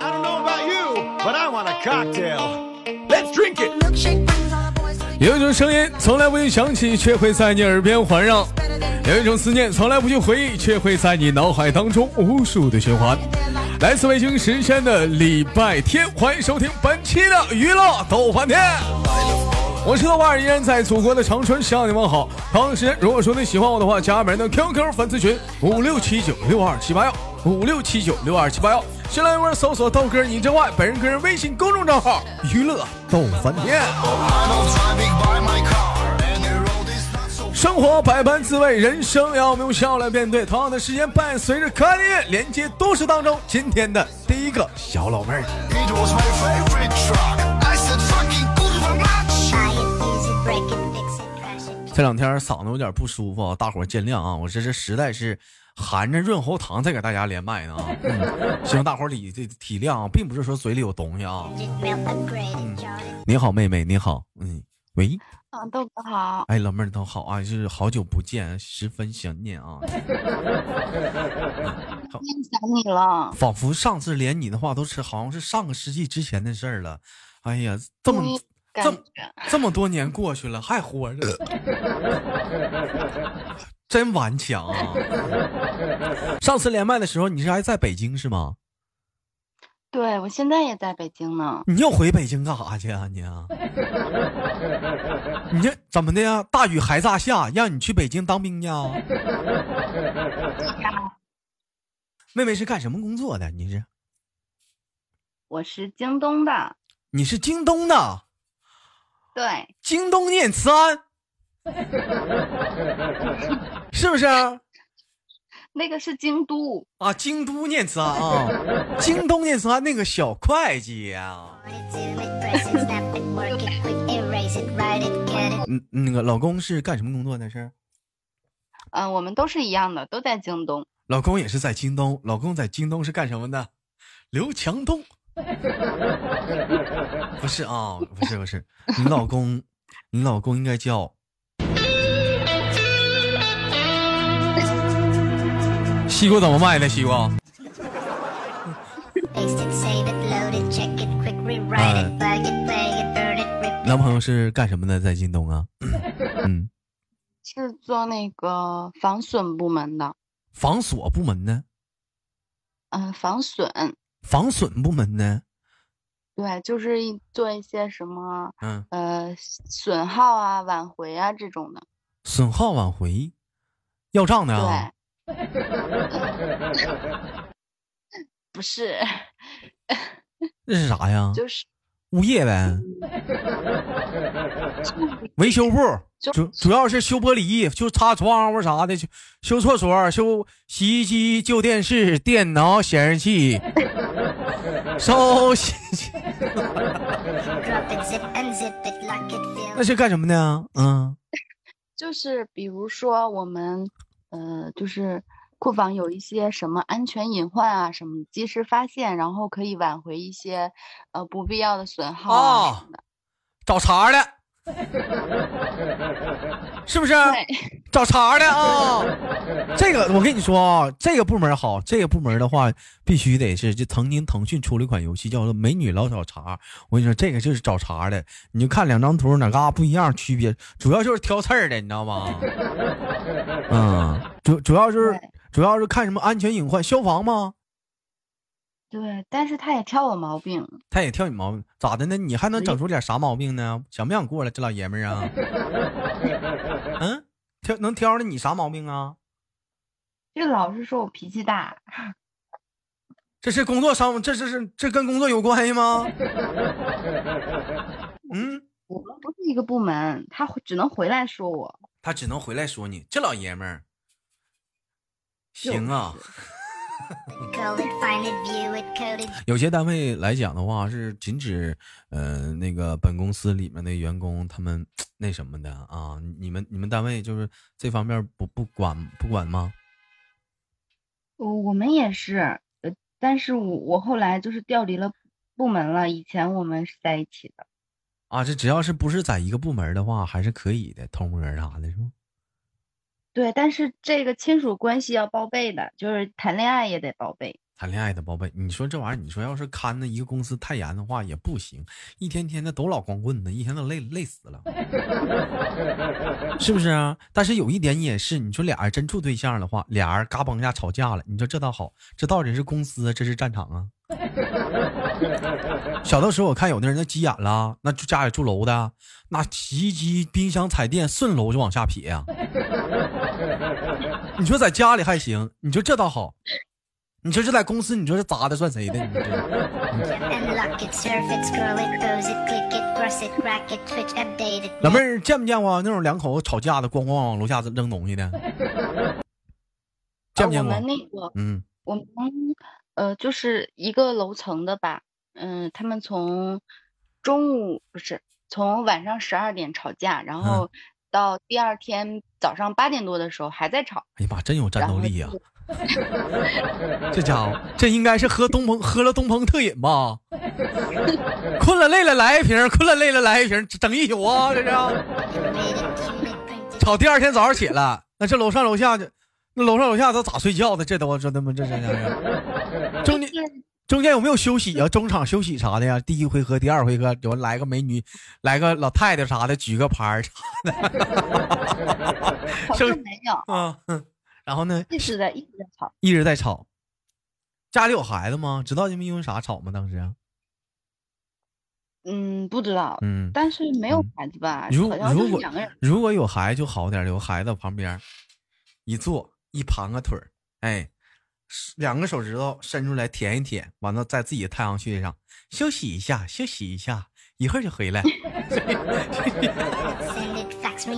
I don't know about you, but I want a cocktail. Let's drink it. 有一种声音从来不用响起，却会在你耳边环绕；有一种思念从来不去回忆，却会在你脑海当中无数的循环。来自北京时间的礼拜天，欢迎收听本期的娱乐逗翻天。我是豆瓣，依然在祖国的长春向你们好。同时，如果说你喜欢我的话，加本人的 QQ 粉丝群五六七九六二七八幺五六七九六二七八幺。新浪微博搜索豆哥你真坏，本人个人微信公众账号娱乐逗翻天。生活百般滋味，人生要我们用笑来面对。同样的时间，伴随着可爱的音乐，连接都市当中今天的第一个小老妹儿。这两天嗓子有点不舒服，大伙儿见谅啊！我这是实在是含着润喉糖在给大家连麦呢啊！嗯，希望大伙儿理这体谅啊，并不是说嘴里有东西啊。嗯，你好，妹妹，你好，嗯，喂，啊，豆哥好，哎，老妹儿都好啊，就是好久不见，十分想念啊。想你了，仿佛上次连你的话都是好像是上个世纪之前的事儿了。哎呀，这么嗯这么这么多年过去了，还活着，真顽强啊！上次连麦的时候，你是还在北京是吗？对我现在也在北京呢。你又回北京干啥去啊你啊？你这怎么的呀？大雨还咋下，让你去北京当兵去啊？妹妹是干什么工作的？你是我是京东的，你是京东的，对，京东念慈庵，是不是？啊那个是京都，啊，京都念慈庵啊，京东念慈庵那个小会计啊、嗯，那个老公是干什么工作的？是嗯、我们都是一样的，都在京东。老公也是在京东，老公在京东是干什么的？刘强东。不是啊，不是不是，你老公，你老公应该叫西瓜怎么卖的？西瓜？男朋友是干什么的？在京东啊？嗯，是做那个防损部门的，防锁部门呢？嗯、防损，防损部门呢？对，就是一做一些什么嗯，呃损耗啊、挽回啊这种的。损耗挽回，要账的啊？对，不是，那是啥呀？就是物业呗，维修部，主主要是修玻璃，就擦窗户啥的，修修厕所，修洗衣机、旧电视、电脑、显示器，收洗衣机，那是干什么的？嗯，就是比如说我们，呃，就是库房有一些什么安全隐患啊，什么及时发现，然后可以挽回一些呃不必要的损耗。找茬的，是不是？找茬的啊！这个我跟你说啊，这个部门好，这个部门的话必须得是，就曾经腾讯出了一款游戏叫做《美女老找茬》，我跟你说，这个就是找茬的。你就看两张图哪嘎不一样，区别主要就是挑刺儿的，你知道吗？嗯，主主要就是主要是看什么安全隐患，消防吗？对，但是他也挑我毛病，他也挑你毛病，咋的呢？你还能整出点啥毛病呢？想不想过了，这老爷们儿啊？嗯，挑能挑着你啥毛病啊？就老是说我脾气大。这是工作上，这这是这跟工作有关系吗？嗯，我们不是一个部门，他只能回来说我。他只能回来说你这老爷们儿。行啊，有些单位来讲的话是禁止，呃，那个本公司里面的员工他们那什么的啊。你们你们单位就是这方面不不管不管吗？我我们也是，呃，但是我我后来就是调离了部门了，以前我们是在一起的。啊，这只要是不是在一个部门的话，还是可以的，偷摸啥的是吗？对，但是这个亲属关系要报备的，就是谈恋爱也得报备。谈恋爱的宝贝，你说这玩意儿，你说要是看着一个公司太严的话也不行，一天天的都老光棍的，一天都累累死了，是不是啊？但是有一点也是，你说俩人真处对象的话，俩人嘎嘣一下吵架了，你说这倒好，这到底是公司，这是战场啊。小的时候我看有的人那急眼了，那家里住楼的，那洗衣机、冰箱、彩电顺楼就往下撇呀。你说在家里还行，你说这倒好。你说这在公司，你说这砸的算谁的？老妹儿见没见过那种两口子吵架的，咣咣往楼下扔东西的？见没见过？我们那个，嗯，我们呃，就是一个楼层的吧，嗯，他们从中午不是从晚上十二点吵架，然后到第二天早上八点多的时候还在吵。哎呀妈，真有战斗力呀！这家伙，这应该是喝东鹏喝了东鹏特饮吧？困了累了来一瓶，困了累了来一瓶，整一宿啊！这是。吵第二天早上起来，那这楼上楼下，那楼上楼下都咋睡觉的？这都这他妈这这这。中间中间有没有休息啊？中场休息啥的呀？第一回合、第二回合，有来个美女，来个老太太啥的，举个牌啥的。好像没有啊。然后呢？一直在一直在吵，一直在吵。家里有孩子吗？知道你们因为啥吵吗？当时？嗯，不知道。嗯，但是没有孩子吧？如如果如果有孩子就好点，有孩子旁边一坐一盘个腿儿，哎，两个手指头伸出来舔一舔，完了在自己的太阳穴上休息一下，休息一下，一会儿就回来。老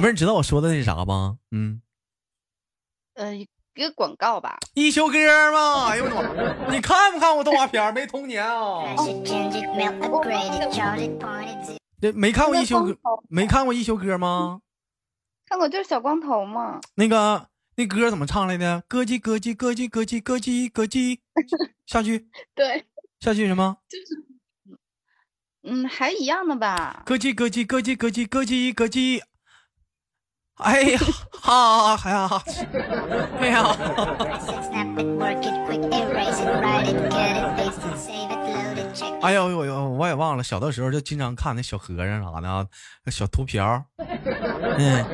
妹儿，你知道我说的是啥吗？嗯，呃，一个广告吧。一休哥吗？哎呦我的妈！你看不看我动画片？没童年啊？这没看过一休哥？没看过一休哥吗？看过，就是小光头嘛。那个那歌怎么唱来的？咯叽咯叽咯叽咯叽咯叽咯叽。下去。对。下去什么？就是。嗯，还一样的吧。咯叽咯叽咯叽咯叽咯叽咯叽。哎呀，哈，还好，哎呀。哎呦呦呦，我也忘了，小的时候就经常看那小和尚啥的，那小秃瓢，嗯，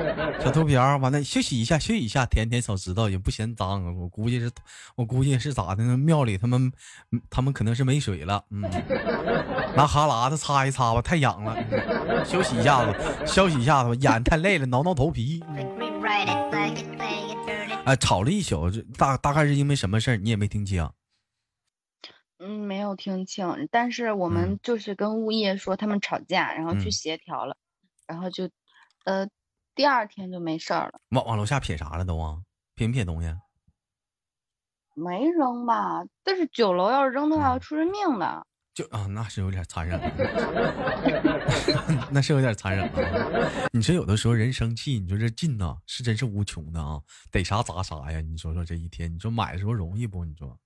小秃瓢，完了休息一下，休息一下，舔舔手指头也不嫌脏。我估计是，我估计是咋的呢？庙里他们，他们可能是没水了，嗯，拿哈喇子擦一擦吧，太痒了。休息一下子，休息一下子吧，眼太累了，挠挠头皮。哎，吵了一宿，大大概是因为什么事儿？你也没听清。嗯，没有听清，但是我们就是跟物业说他们吵架，然后去协调了，然后就，呃，第二天就没事儿了。往往楼下撇啥了都啊？撇没撇东西？没扔吧？但是九楼要是扔的话，要出人命的。就啊，那是有点残忍，那是有点残忍了。你说有的时候人生气，你说这劲呐，是真是无穷的啊，逮啥砸啥呀。你说说这一天，你说买的时候容易不？你说，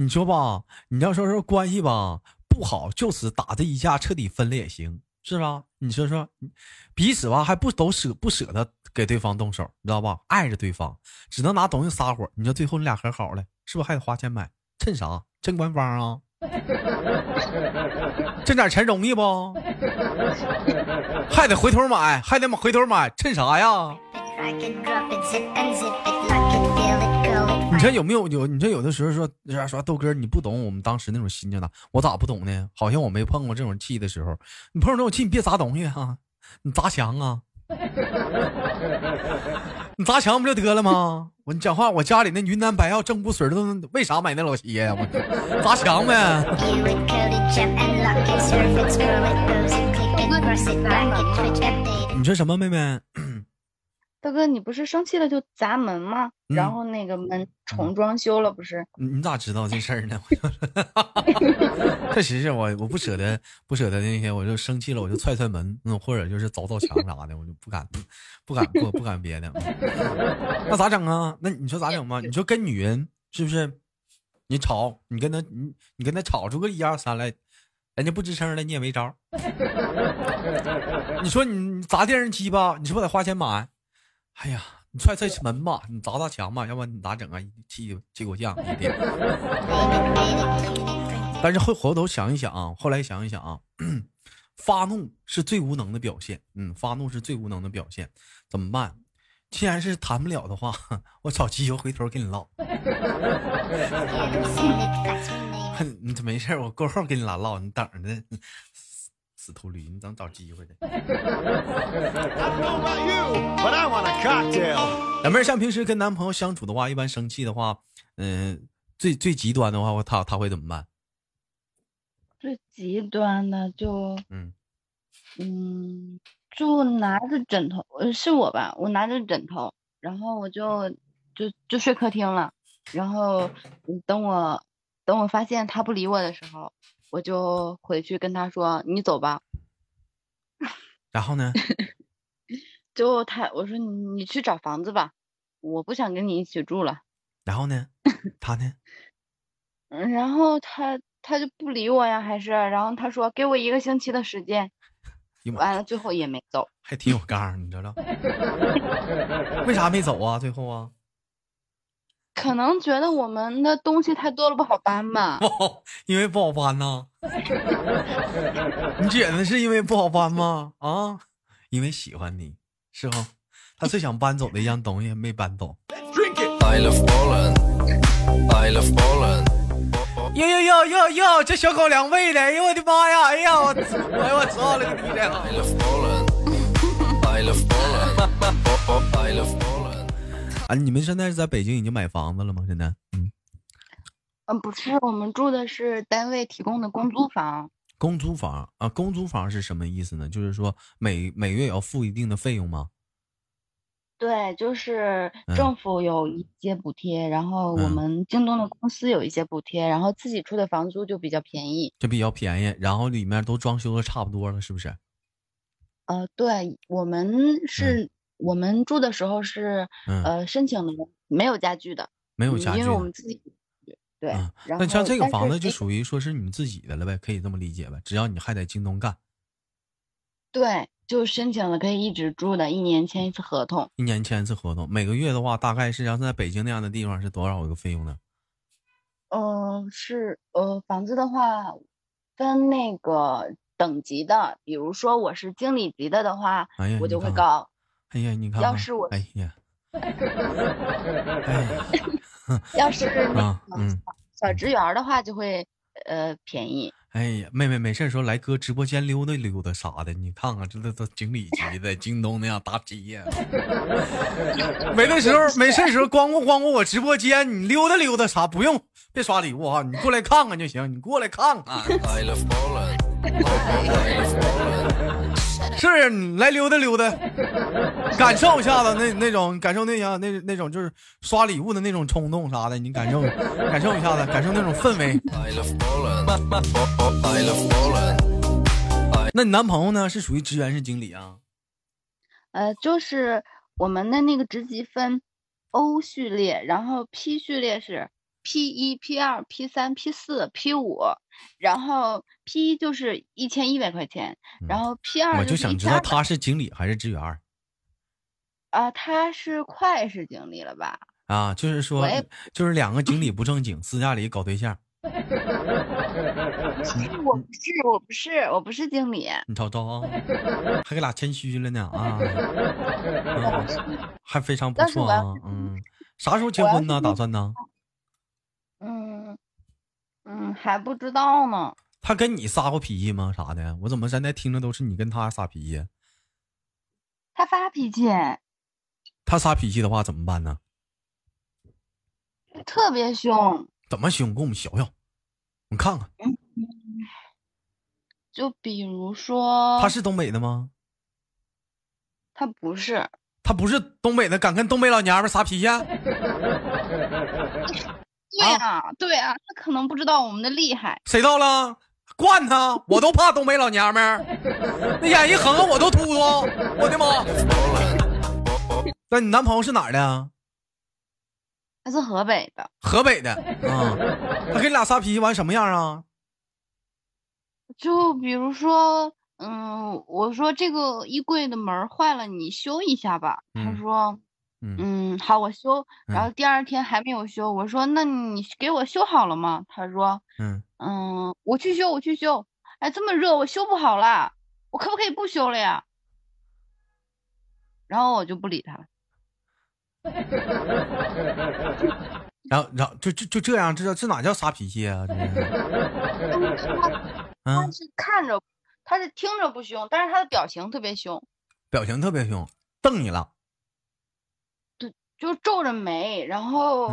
你说吧，你要说说关系吧不好，就此打这一架彻底分了也行，是吧？你说说，彼此吧还不都舍不舍得给对方动手，你知道吧？爱着对方，只能拿东西撒火。你说最后你俩和好了，是不是还得花钱买？趁啥？趁官方啊？挣点钱容易不？还得回头买，还得回头买，趁啥呀？你说有没有有？你说有的时候说啥说豆哥，你不懂我们当时那种心情的，我咋不懂呢？好像我没碰过这种气的时候。你碰这种气，你别砸东西啊，你砸墙啊。你砸墙不就得了吗？我你讲话，我家里那云南白药正骨水都为啥买那老些呀？我砸墙呗。你说什么，妹妹？大哥，你不是生气了就砸门吗？然后那个门重装修了，不是？你咋知道这事儿呢？确实是我，我不舍得，不舍得那些，我就生气了，我就踹踹门，嗯，或者就是凿凿墙啥的，我就不敢，不敢，不不敢别的。那咋整啊？那你说咋整吧？你说跟女人是不是？你吵，你跟他，你你跟他吵出个一二三来，人家不吱声了，你也没招。你说你砸电视机吧，你是不是得花钱买？哎呀，你踹踹门吧，你砸砸墙吧，要不然你咋整啊？气气给我犟一天。但是后回头想一想啊，后来想一想啊，发怒是最无能的表现。嗯，发怒是最无能的表现，怎么办？既然是谈不了的话，我找机会回头跟你唠。你没事我过后跟你俩唠，你等着呢。死秃驴，你等找机会的。老妹儿，像平时跟男朋友相处的话，一般生气的话，嗯，最最极端的话，他他会怎么办？最极端的就嗯嗯，就拿着枕头，呃，是我吧？我拿着枕头，然后我就就就睡客厅了。然后等我等我发现他不理我的时候。我就回去跟他说：“你走吧。”然后呢？就他我说：“你你去找房子吧，我不想跟你一起住了。”然后呢？他呢？嗯，然后他他就不理我呀，还是然后他说：“给我一个星期的时间。”完了，最后也没走，还挺有刚，你知道？为啥没走啊？最后啊？可能觉得我们的东西太多了不好搬吧？因为不好搬呐。你觉得是因为不好搬吗？啊，因为喜欢你，是吗？他最想搬走的一样东西没搬走。哟哟哟哟哟，这小狗粮喂的，哎呦我的妈呀！哎呀我，哎呦我操了个逼的！啊，你们现在是在北京已经买房子了吗？现在，嗯，嗯，不是，我们住的是单位提供的公租房。公租房啊，公租房是什么意思呢？就是说每每月要付一定的费用吗？对，就是政府有一些补贴，然后我们京东的公司有一些补贴，然后自己出的房租就比较便宜，就比较便宜，然后里面都装修的差不多了，是不是？呃，对，我们是。我们住的时候是，呃，申请的没有家具的，没有家具，因为我们自己对。那像这个房子就属于说是你们自己的了呗，可以这么理解呗？只要你还在京东干，对，就申请了可以一直住的，一年签一次合同，一年签一次合同，每个月的话大概是像在北京那样的地方是多少一个费用呢？嗯，是呃，房子的话分那个等级的，比如说我是经理级的的话，我就会高。哎呀，你看，要是我，哎呀，要是啊，嗯小职员的话，就会呃便宜。哎呀，妹妹没事时候来哥直播间溜达溜达啥的，你看看这都都经理级的，京东那样大企业。没的时候没事时候光顾光顾我直播间，你溜达溜达啥不用，别刷礼物啊，你过来看看就行，你过来看看。是你来溜达溜达，感受一下子那那种感受那样那那种就是刷礼物的那种冲动啥的，你感受感受一下子，感受那种氛围。那你男朋友呢？是属于职员是经理啊？呃，就是我们的那个职级分 O 序列，然后 P 序列是。P 一、P 二、P 三、P 四、P 五，然后 P 一就是一千一百块钱，然后 P 二我就想知道他是经理还是职员啊，他是快是经理了吧？啊，就是说，就是两个经理不正经，私下里搞对象。我不是，我不是，我不是经理。你瞅瞅啊，还给俩谦虚了呢啊！还非常不错啊，嗯，啥时候结婚呢？打算呢？还不知道呢。他跟你撒过脾气吗？啥的？我怎么现在听着都是你跟他撒脾气？他发脾气。他撒脾气的话怎么办呢？特别凶。怎么凶？给我们学学。你看看。嗯。就比如说。他是东北的吗？他不是。他不是东北的，敢跟东北老娘们撒脾气？对啊，对啊，他可能不知道我们的厉害。谁到了？惯他！我都怕东北老娘们儿，那眼一横我都秃秃。我的妈！那你男朋友是哪儿的？他是河北的。河北的啊，他跟你俩撒脾气完什么样啊？就比如说，嗯，我说这个衣柜的门坏了，你修一下吧。他嗯说，嗯嗯，好，我修。然后第二天还没有修，我说那你给我修好了吗？他说，嗯，嗯，我去修，我去修。哎，这么热，我修不好啦，我可不可以不修了呀？然后我就不理他了。然后然后就就就这样，这叫这哪叫撒脾气啊？他是看着，他是听着不凶，但是他的表情特别凶，表情特别凶，瞪你了。就皱着眉，然后，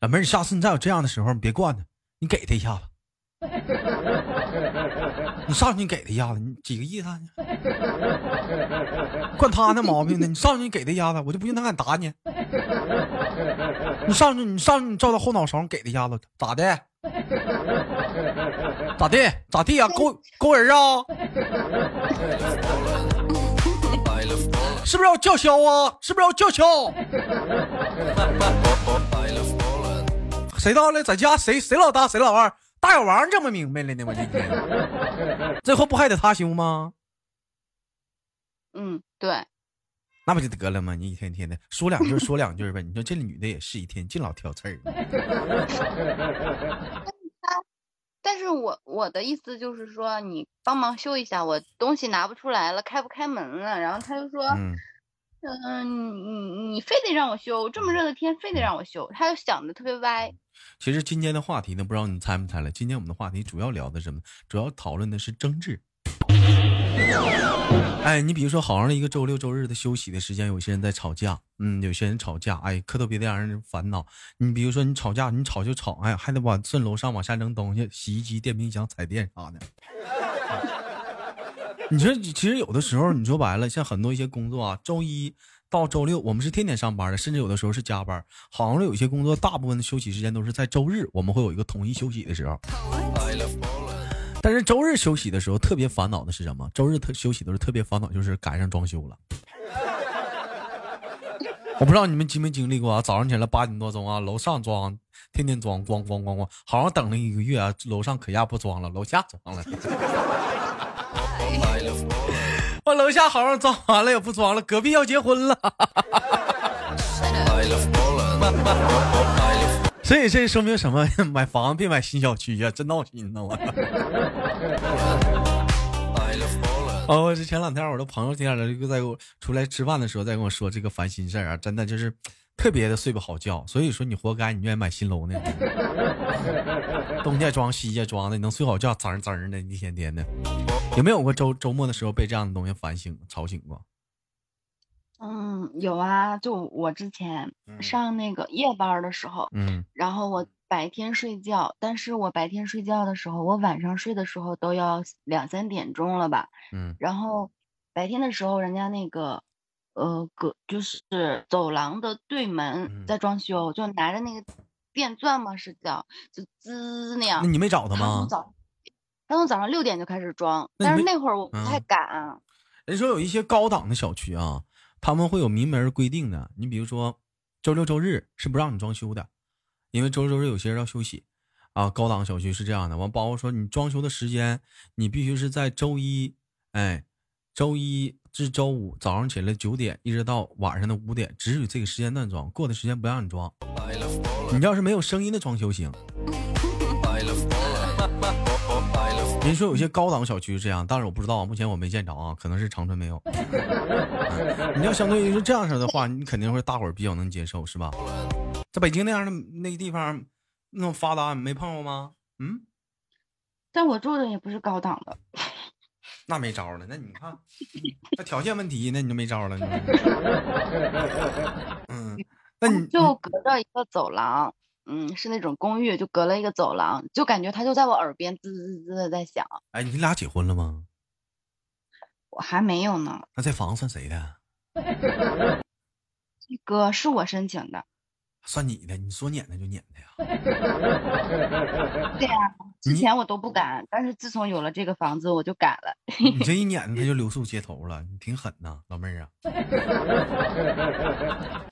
老妹儿，你下次你再有这样的时候，你别惯他，你给他一下子。你上去你给他一下子，你几个意思啊？惯他那毛病呢？你上去你给他一下子，我就不信他敢打你。你上去你上去你照他后脑勺给他一下子，咋的？咋地？咋地呀、勾勾人啊？是不是要叫嚣啊？是不是要叫嚣？谁到了？在家谁谁老大谁老二？大小王这么明白了呢，我今天，最后不还得他修吗？嗯，对，那不就得了吗？你一天天的说两句说两句呗。你说这女的也是一天净老挑刺儿。但是我我的意思就是说，你帮忙修一下，我东西拿不出来了，开不开门了。然后他就说，嗯，嗯，你你非得让我修，这么热的天非得让我修，他就想的特别歪。其实今天的话题呢，不知道你猜没猜了？今天我们的话题主要聊的什么？主要讨论的是争执。哎，你比如说，好好的一个周六周日的休息的时间，有些人在吵架，嗯，有些人吵架，哎，可特别的让人烦恼。你比如说，你吵架，你吵就吵，哎，还得往顺楼上往下扔东西，洗衣机、电冰箱、彩电啥的。你说，其实有的时候，你说白了，像很多一些工作啊，周一到周六我们是天天上班的，甚至有的时候是加班。好像有些工作，大部分的休息时间都是在周日，我们会有一个统一休息的时候。但是周日休息的时候，特别烦恼的是什么？周日特休息的时候特别烦恼，就是赶上装修了。我不知道你们经没经历过啊？早上起来八点多钟啊，楼上装，天天装，咣咣咣咣，好好等了一个月啊，楼上可压不装了，楼下装了。我楼下好像装完了也不装了，隔壁要结婚了。所以这说明什么？买房别买新小区呀、真闹心呢！我。哦，我这前两天我的朋友天了，就在我出来吃饭的时候，在跟我说这个烦心事儿啊，真的就是特别的睡不好觉。所以说你活该，你愿意买新楼呢？东家装西家装的，能睡好觉，滋滋的，一天天的。有没有过周周末的时候被这样的东西烦醒、吵醒过？嗯，有啊，就我之前嗯上那个夜班的时候，嗯然后我白天睡觉，但是我白天睡觉的时候，我晚上睡的时候都要两三点钟了吧。嗯然后白天的时候，人家那个呃隔就是走廊的对嗯门在装修，就拿着那个电钻嘛是叫，就滋那样。那你没找他吗他从？早他从早上六点就开始装，但是那会儿我不太嗯敢。人说有一些高档的小区啊，他们会有明文规定的。你比如说，周六周日是不让你装修的，因为周六周日有些人要休息啊。高档小区是这样的，完包括说你装修的时间，你必须是在周一，哎，周一至周五早上起来九点一直到晚上的五点，只许这个时间段装，过的时间不让你装。你要是没有声音的装修行。人说有些高档小区是这样，但是我不知道，目前我没见着啊，可能是长春没有。嗯你要相对于是这样式的话，你肯定会大伙儿比较能接受，是吧？在北京那样的那个地方，那么发达，你没碰过吗？嗯，但我住的也不是高档的，那没招了。那你看，那条件问题，那你就没招了。嗯，那你就隔着一个走廊，嗯，是那种公寓，就隔了一个走廊，就感觉他就在我耳边滋滋滋的在响。哎，你俩结婚了吗？我还没有呢，那这房子算谁的？这个是我申请的。算你的，你说撵他就撵他呀。对呀、之前我都不敢，但是自从有了这个房子，我就敢了。你这一撵他就留宿街头了，你挺狠呐，老妹儿啊。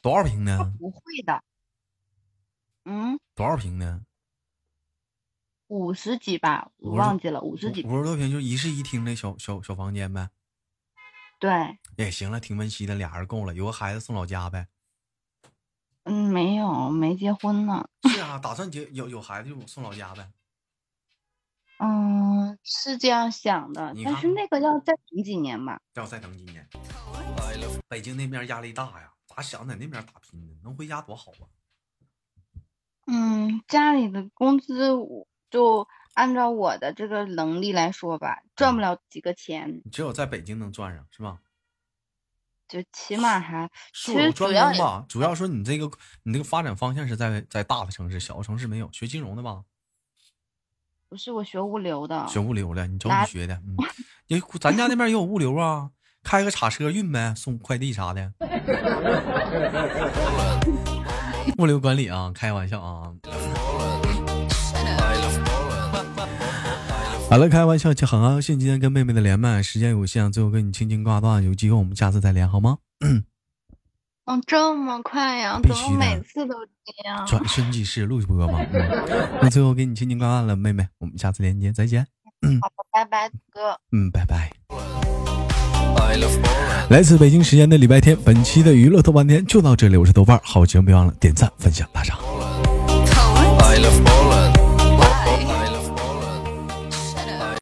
多少平呢？不会的，嗯，多少平呢？五十几吧，我忘记了，五十几。五十多平就一室一厅的小小小房间呗。对。也行了，挺温馨的，俩人够了，有个孩子送老家呗。嗯，没有，没结婚呢。是啊，打算结有有孩子就送老家呗。嗯，是这样想的，但是那个要再等几年吧。要再等几年。北京那边压力大呀，咋想在那边打拼呢？能回家多好啊。嗯，家里的工资就按照我的这个能力来说吧，赚不了几个钱。只有在北京能赚上，是吧？就起码还其实主要吧，主要说你这个你这个发展方向是在在大的城市，小的城市没有。学金融的吧？不是，我学物流的。学物流的，你找你学的。嗯，也咱家那边也有物流啊，开个叉车运呗，送快递啥的。物流管理啊，开玩笑啊。好了，开玩笑就，很高兴今天跟妹妹的连麦，时间有限，最后跟你轻轻挂断，有机会我们下次再连，好吗？嗯，这么快呀？必须每次都这样。转瞬即逝，录播吗？那最后给你轻轻挂断了，妹妹，我们下次连接再见。嗯，好的，拜拜，哥。嗯，拜拜。来自北京时间的礼拜天，本期的娱乐豆瓣天就到这里，我是豆瓣，好节目别忘了点赞、分享、打赏。